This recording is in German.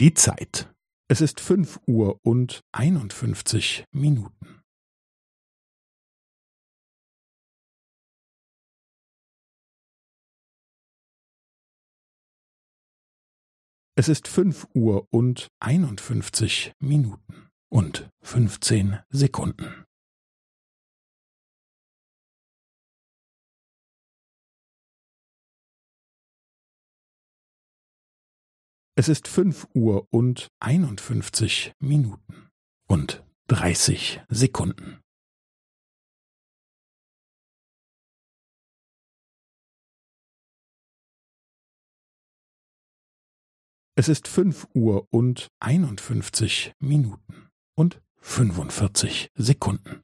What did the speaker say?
Die Zeit. Es ist fünf Uhr und einundfünfzig Minuten. Es ist fünf Uhr und einundfünfzig Minuten und fünfzehn Sekunden. Es ist fünf Uhr und einundfünfzig Minuten und dreißig Sekunden. Es ist fünf Uhr und einundfünfzig Minuten und fünfundvierzig Sekunden.